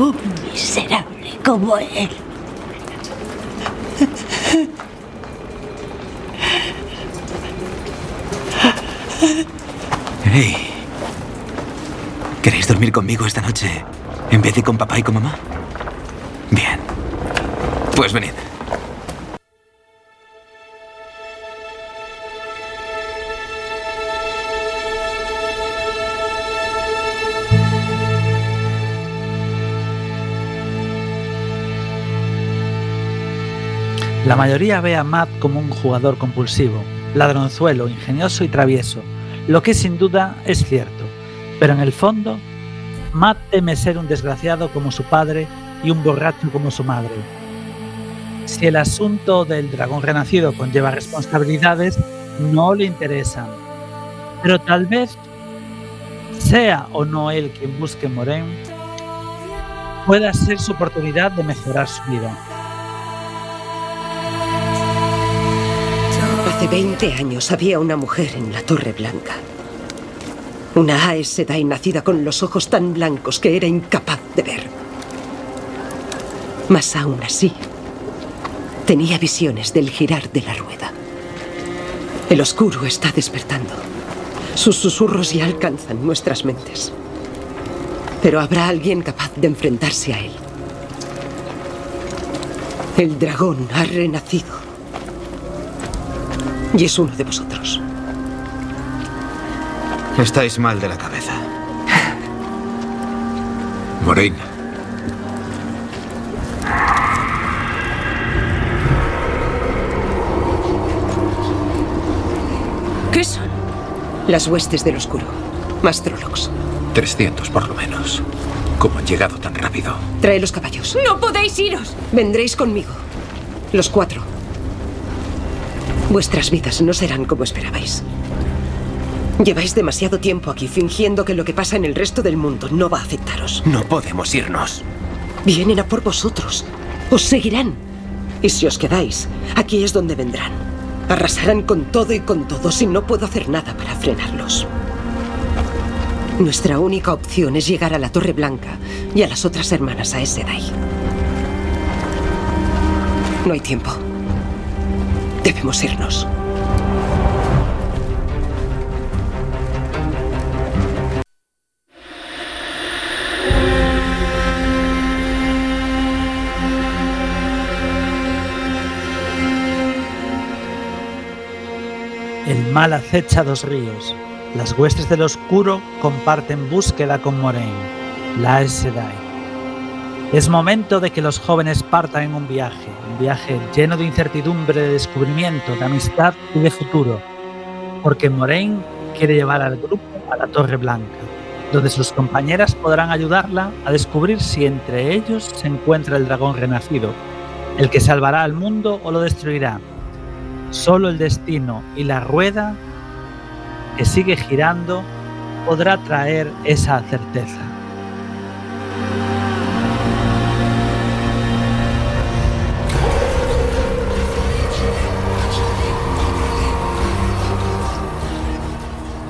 Un miserable como él. Hey. ¿Queréis dormir conmigo esta noche en vez de con papá y con mamá? Bien. Pues venid. La mayoría ve a Matt como un jugador compulsivo, ladronzuelo, ingenioso y travieso, lo que sin duda es cierto. Pero en el fondo, Matt teme ser un desgraciado como su padre y un borracho como su madre. Si el asunto del dragón renacido conlleva responsabilidades, no le interesan. Pero tal vez, sea o no él quien busque Moren, pueda ser su oportunidad de mejorar su vida. 20 años había una mujer en la Torre Blanca. Una Aes Sedai nacida con los ojos tan blancos que era incapaz de ver. Mas aún así, tenía visiones del girar de la rueda. El oscuro está despertando. Sus susurros ya alcanzan nuestras mentes. Pero habrá alguien capaz de enfrentarse a él. El dragón ha renacido. Y es uno de vosotros. Estáis mal de la cabeza. Moraine, ¿Qué son? Las huestes del oscuro. Más Trollocs. 300 por lo menos. ¿Cómo han llegado tan rápido? Trae los caballos. ¡No podéis iros! Vendréis conmigo. Los cuatro. Vuestras vidas no serán como esperabais. Lleváis demasiado tiempo aquí fingiendo que lo que pasa en el resto del mundo no va a afectaros. No podemos irnos. Vienen a por vosotros. Os seguirán. Y si os quedáis, aquí es donde vendrán. Arrasarán con todo y con todos y no puedo hacer nada para frenarlos. Nuestra única opción es llegar a la Torre Blanca y a las otras hermanas a Sedai. No hay tiempo. Debemos irnos. El mal acecha dos ríos. Las huestes del oscuro comparten búsqueda con Moraine. La Sedai. Es momento de que los jóvenes partan en un viaje, un viaje lleno de incertidumbre, de descubrimiento, de amistad y de futuro, porque Moraine quiere llevar al grupo a la Torre Blanca, donde sus compañeras podrán ayudarla a descubrir si entre ellos se encuentra el dragón renacido, el que salvará al mundo o lo destruirá. Solo el destino y la rueda que sigue girando podrá traer esa certeza.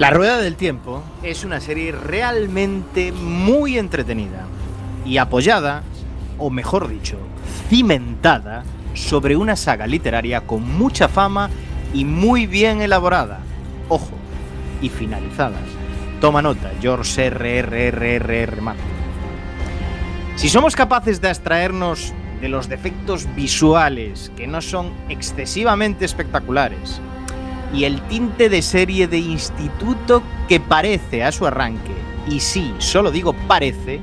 La Rueda del Tiempo es una serie realmente muy entretenida y apoyada, o mejor dicho, cimentada sobre una saga literaria con mucha fama y muy bien elaborada. Ojo, y finalizada. Toma nota, George R.R.R.R. Martin. Si somos capaces de abstraernos de los defectos visuales que no son excesivamente espectaculares y el tinte de serie de instituto que parece a su arranque, y sí, solo digo parece,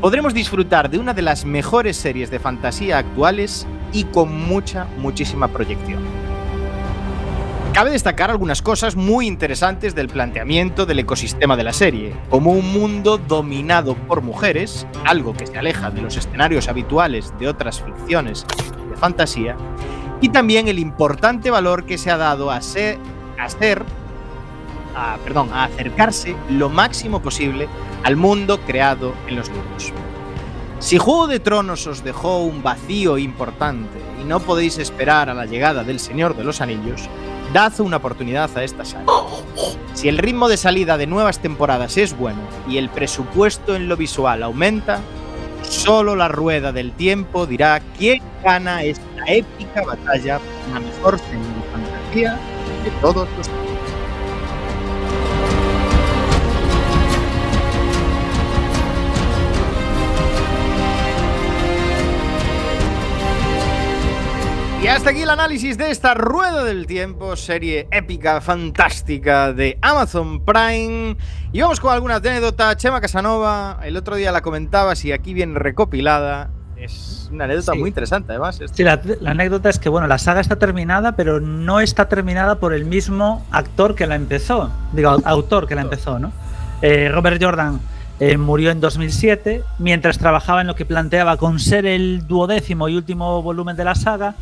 podremos disfrutar de una de las mejores series de fantasía actuales y con mucha, muchísima proyección. Cabe destacar algunas cosas muy interesantes del planteamiento del ecosistema de la serie, como un mundo dominado por mujeres, algo que se aleja de los escenarios habituales de otras ficciones de fantasía, y también el importante valor que se ha dado a ser, a ser a, acercarse lo máximo posible al mundo creado en los libros. Si Juego de Tronos os dejó un vacío importante y no podéis esperar a la llegada del Señor de los Anillos, dad una oportunidad a esta saga. Si el ritmo de salida de nuevas temporadas es bueno y el presupuesto en lo visual aumenta, solo la rueda del tiempo dirá quién gana esta épica batalla por la mejor serie de fantasía de todos los tiempos. Y hasta aquí el análisis de esta rueda del tiempo, serie épica, fantástica de Amazon Prime. Y vamos con alguna anécdota. Chema Casanova, el otro día la comentabas y aquí viene recopilada. Es una anécdota Sí. muy interesante, además. esto. Sí, la, la anécdota es que bueno, la saga está terminada, pero no está terminada por el mismo actor que la empezó. Digo, au- autor que la empezó, ¿no? Eh, Robert Jordan eh, murió en 2007 mientras trabajaba en lo que planteaba con ser el duodécimo y último volumen de la saga.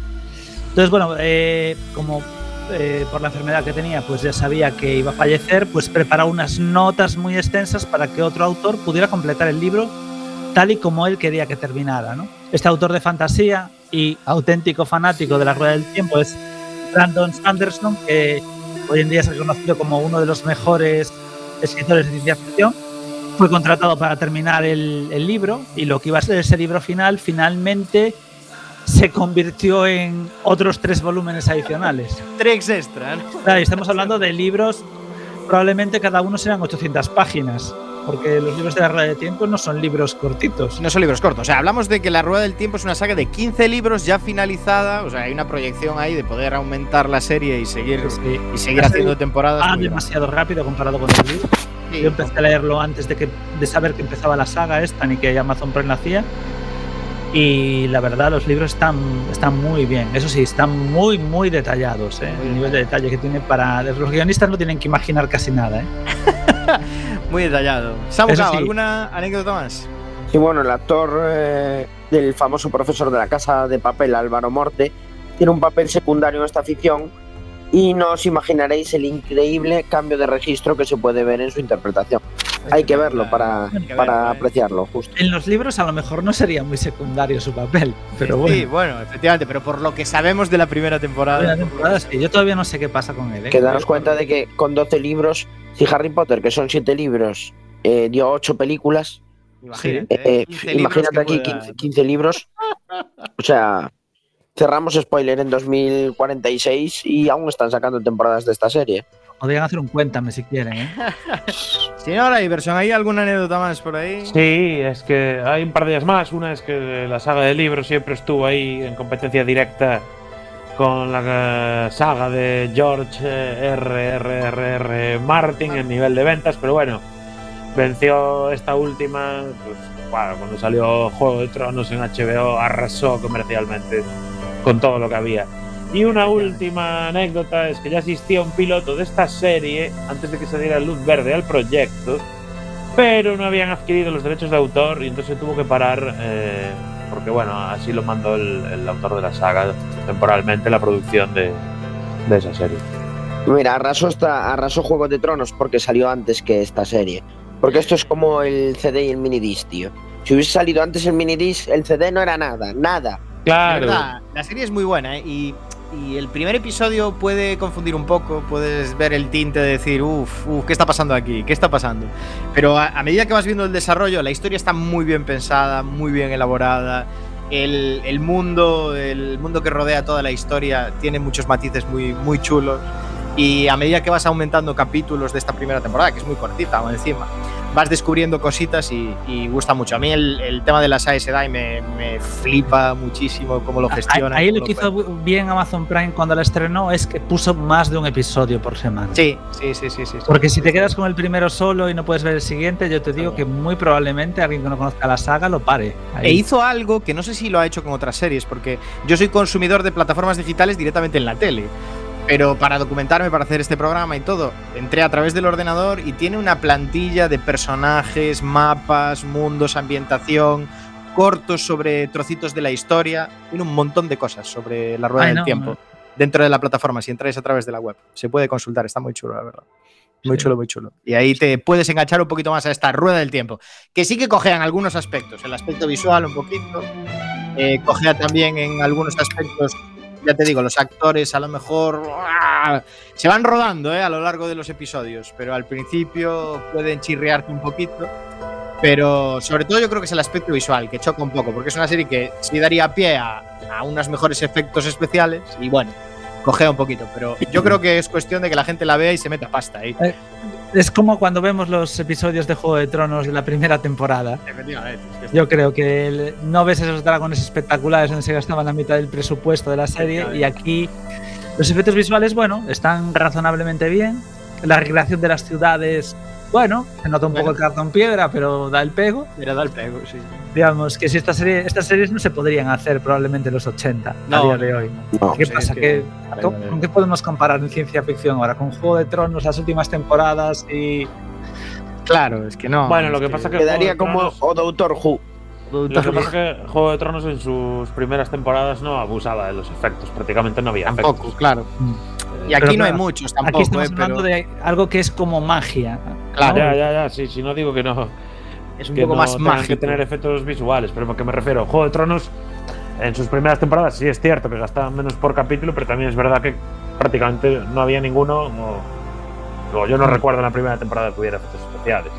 Entonces, bueno, eh, como eh, por la enfermedad que tenía, pues ya sabía que iba a fallecer, pues preparó unas notas muy extensas para que otro autor pudiera completar el libro tal y como él quería que terminara. ¿no? Este autor de fantasía y auténtico fanático de la Rueda del Tiempo es Brandon Sanderson, que hoy en día es reconocido como uno de los mejores escritores de ciencia ficción. Fue contratado para terminar el, el libro y lo que iba a ser ese libro final finalmente se convirtió en otros tres volúmenes adicionales. Tres extra. Claro, y estamos hablando de libros, probablemente cada uno serán 800 páginas, porque los libros de la Rueda de Tiempo no son libros cortitos. No son libros cortos. O sea, hablamos de que La Rueda del Tiempo es una saga de 15 libros ya finalizada. O sea, hay una proyección ahí de poder aumentar la serie y seguir, y seguir haciendo temporadas. Va muy demasiado rápido comparado con el libro. Yo empecé a leerlo antes de, que, de saber que empezaba la saga esta ni que Amazon Prime. Y la verdad, los libros están, están muy bien. Eso sí, están muy, muy detallados. ¿eh? El nivel de detalle que tiene para. Los guionistas no tienen que imaginar casi nada. ¿eh? Muy detallado. Samu Eso Cao, sí. ¿alguna anécdota más? Y bueno, el actor eh, del famoso profesor de la Casa de Papel, Álvaro Morte, tiene un papel secundario en esta ficción y no os imaginaréis el increíble cambio de registro que se puede ver en su interpretación. Hay que verlo para, para apreciarlo, justo. En los libros a lo mejor no sería muy secundario su papel, pero bueno. Sí, bueno, efectivamente, pero por lo que sabemos de la primera temporada. La temporada sí, yo todavía no sé qué pasa con él. ¿eh? Que daros cuenta de que con 12 libros, si Harry Potter, que son 7 libros, eh, dio 8 películas, Imagínate, eh, ¿eh? 15 libros imagínate que aquí pueda- 15, 15 libros. O sea, cerramos spoiler en 2046 y aún están sacando temporadas de esta serie. Podrían hacer un cuéntame si quieren. ¿eh? Señora Iverson, ¿hay alguna anécdota más por ahí? Sí, es que hay un par de ellas más. Una es que la saga de libros siempre estuvo ahí en competencia directa con la eh, saga de George eh, R. R. R. R. Martin en nivel de ventas, pero bueno, venció esta última, pues, bueno, cuando salió Juego de Tronos en HBO, arrasó comercialmente con todo lo que había. Y una última anécdota es que ya existía un piloto de esta serie antes de que se diera luz verde al proyecto, pero no habían adquirido los derechos de autor y entonces tuvo que parar eh, porque bueno, así lo mandó el, el autor de la saga temporalmente la producción de, de esa serie. Mira, arrasó, esta, arrasó Juego de Tronos porque salió antes que esta serie. Porque esto es como el CD y el minidisc, tío. Si hubiese salido antes el minidisc, el CD no era nada, nada. Verdad, la serie es muy buena ¿eh? y, y el primer episodio puede confundir un poco, puedes ver el tinte de decir, uff, uf, ¿qué está pasando aquí? ¿Qué está pasando? Pero a, a medida que vas viendo el desarrollo, la historia está muy bien pensada, muy bien elaborada. El, el mundo, el mundo que rodea toda la historia tiene muchos matices muy, muy chulos. Y a medida que vas aumentando capítulos de esta primera temporada, que es muy cortita encima, vas descubriendo cositas y, y gusta mucho. A mí el, el tema de las Aes Sedai me, me flipa muchísimo cómo lo gestiona. Ahí lo que hizo bien Amazon Prime cuando la estrenó es que puso más de un episodio por semana. Sí, sí, sí, sí, sí. sí. Porque si te quedas con el primero solo y no puedes ver el siguiente, yo te digo que muy probablemente alguien que no conozca la saga lo pare. Ahí. E hizo algo que no sé si lo ha hecho con otras series, porque yo soy consumidor de plataformas digitales directamente en la tele. Pero para documentarme, para hacer este programa y todo, entré a través del ordenador y tiene una plantilla de personajes, mapas, mundos, ambientación, cortos sobre trocitos de la historia. Tiene un montón de cosas sobre la rueda Ay, del no, tiempo no. dentro de la plataforma, si entráis a través de la web. Se puede consultar, está muy chulo, la verdad. Muy chulo, muy chulo. Y ahí te puedes enganchar un poquito más a esta rueda del tiempo. Que sí que cojean algunos aspectos. El aspecto visual un poquito. Eh, cojea también en algunos aspectos, ya te digo, los actores a lo mejor se van rodando eh, a lo largo de los episodios. Pero al principio pueden chirriarte un poquito. Pero sobre todo yo creo que es el aspecto visual, que choca un poco. Porque es una serie que sí daría pie a unos mejores efectos especiales. Y bueno, cojea un poquito. Pero yo creo que es cuestión de que la gente la vea y se meta pasta ahí. Eh, Es como cuando vemos los episodios de Juego de Tronos de la primera temporada. Efectivamente. es que Yo creo que el- no ves esos dragones espectaculares donde se gastaban la mitad del presupuesto de la serie y aquí los efectos visuales, bueno, están razonablemente bien. La recreación de las ciudades, bueno, se nota un poco el cartón piedra, pero da el pego. Pero da el pego, sí. Digamos que si esta serie, estas series no se podrían hacer probablemente en los 80 a No, día de hoy. No, ¿Qué sí, pasa? es que- ¿Qué- Vale, ¿con, vale. qué podemos comparar en ciencia ficción ahora? ¿Con Juego de Tronos, las últimas temporadas y Claro, es que no. Bueno, lo que pasa que Quedaría como o Doctor Who. Lo que pasa es que Juego de Tronos en sus primeras temporadas no abusaba de los efectos, prácticamente no había Tampoco, efectos. claro. Y Pero aquí no hay muchos Aquí tampoco, estamos eh, pero hablando de algo que es como magia. Claro. Ya, ya, ya, sí, sí, no digo que no. es un que poco no más tengan que mágico. tener efectos visuales, pero a qué me refiero, Juego de Tronos en sus primeras temporadas sí es cierto que gastaban menos por capítulo, pero también es verdad que prácticamente no había ninguno, o, o yo no recuerdo en la primera temporada que hubiera efectos especiales,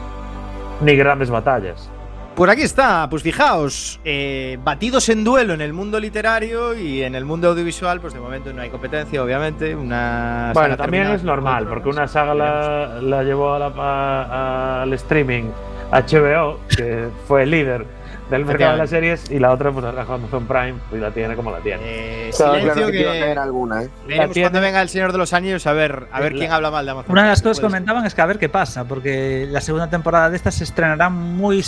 ni grandes batallas. Pues aquí está, pues fijaos, eh, batidos en duelo en el mundo literario y en el mundo audiovisual, pues de momento no hay competencia, obviamente. Una Bueno, también es normal, porque una saga la, la llevó a la- a- al streaming HBO, que fue el líder del mercado de las series, y la otra pues la trajo Amazon Prime y la tiene como la tiene. Eh, Claro, silencio claro que, que a alguna, ¿eh? veremos la tiene- cuando venga el Señor de los Anillos a ver, a ver La- quién habla mal de Amazon. Una de las cosas que comentaban es que a ver qué pasa, porque la segunda temporada de esta se estrenará muy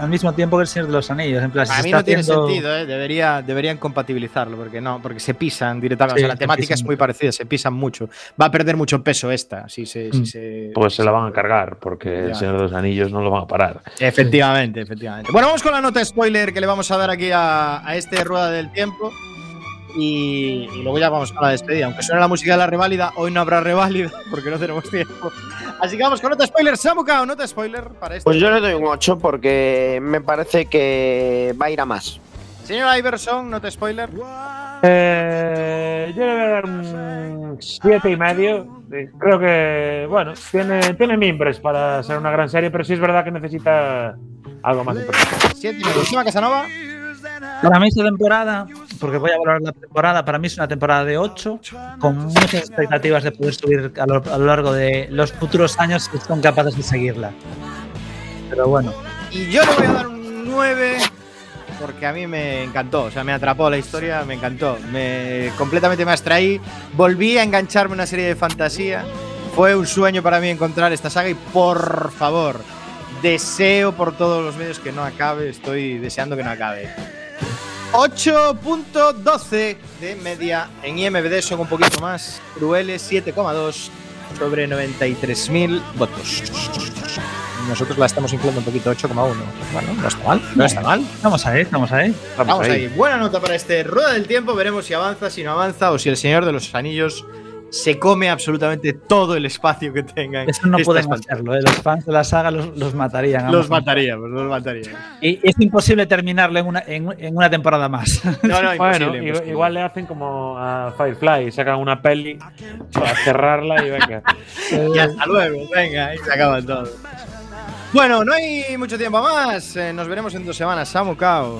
al mismo tiempo que El Señor de los Anillos. En plan, si A mí está no tiene haciendo- sentido, ¿eh? Debería, deberían compatibilizarlo, porque no, porque se pisan directamente. Sí, o sea, la se temática es muy mucho. parecida, se pisan mucho. Va a perder mucho peso esta, si se. si Mm. se- Pues se la van a cargar, porque el. Señor de los Anillos no lo van a parar. Efectivamente, efectivamente. Bueno, vamos con la nota spoiler que le vamos a dar aquí a, a este Rueda del Tiempo. Y, y luego ya vamos a la despedida. Aunque suene la música de la reválida, hoy no habrá reválida porque no tenemos tiempo. Así que vamos con nota spoiler. Samuka, nota spoiler para este. Pues yo le doy un 8 porque me parece que va a ir a más. Señor Iverson, nota spoiler. Eh, yo le voy a dar un siete y medio. Creo que, bueno, tiene, tiene mimbres para ser una gran serie, pero sí es verdad que necesita algo más importante. Siete y medio. Casanova. Para mí esta temporada, porque voy a valorar la temporada, para mí es una temporada de 8, con muchas expectativas de poder subir a lo, largo de los futuros años si son capaces de seguirla. Pero bueno, Y yo le voy a dar un 9 porque a mí me encantó, o sea, me atrapó la historia, me encantó, me completamente me abstraí, volví a engancharme en una serie de fantasía. Fue un sueño para mí encontrar esta saga y por favor, deseo por todos los medios que no acabe, estoy deseando que no acabe. 8.12 de media en IMBD son un poquito más crueles, 7,2 sobre 93.000 votos. Nosotros la estamos incluyendo un poquito, 8,1. Bueno, no está mal, no está mal. Vamos ahí, vamos ahí. Vamos ahí. Buena nota para este Rueda del Tiempo. Veremos si avanza, si no avanza o si el Señor de los Anillos se come absolutamente todo el espacio que tengan. Eso no podemos hacerlo, ¿eh? los fans de la saga los, los matarían. Los mataríamos, los mataríamos. Y es imposible terminarlo en una, en, en una temporada más. No, no, Bueno, imposible, imposible. igual le hacen como a Firefly, sacan una peli para cerrarla y venga. Y hasta luego, venga, ahí se acaba todo. Bueno, no hay mucho tiempo más. eh, nos veremos en dos semanas. Samu Cao.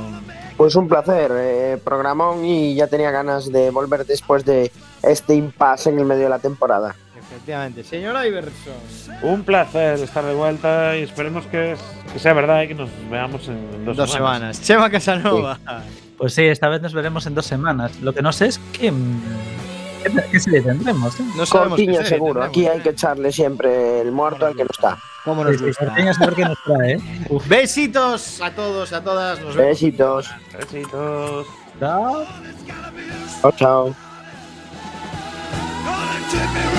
Pues un placer, eh, programón y ya tenía ganas de volver después de este impasse en el medio de la temporada. Efectivamente. Señor Iverson. Un placer estar de vuelta y esperemos que, que sea verdad y que nos veamos en dos, Dos semanas. Chema Casanova. Pues sí, esta vez nos veremos en dos semanas. Lo que no sé es qué, qué, qué serie tendremos. ¿eh? No serie seguro, tendremos, aquí hay que echarle siempre el muerto al que no está. ¿Cómo nos Sí, sí, gusta? Cortiñas a ver qué nos trae, ¿eh? Besitos a todos, a todas. Nos vemos. Besitos. Besitos. Chao. Chao, chao. did me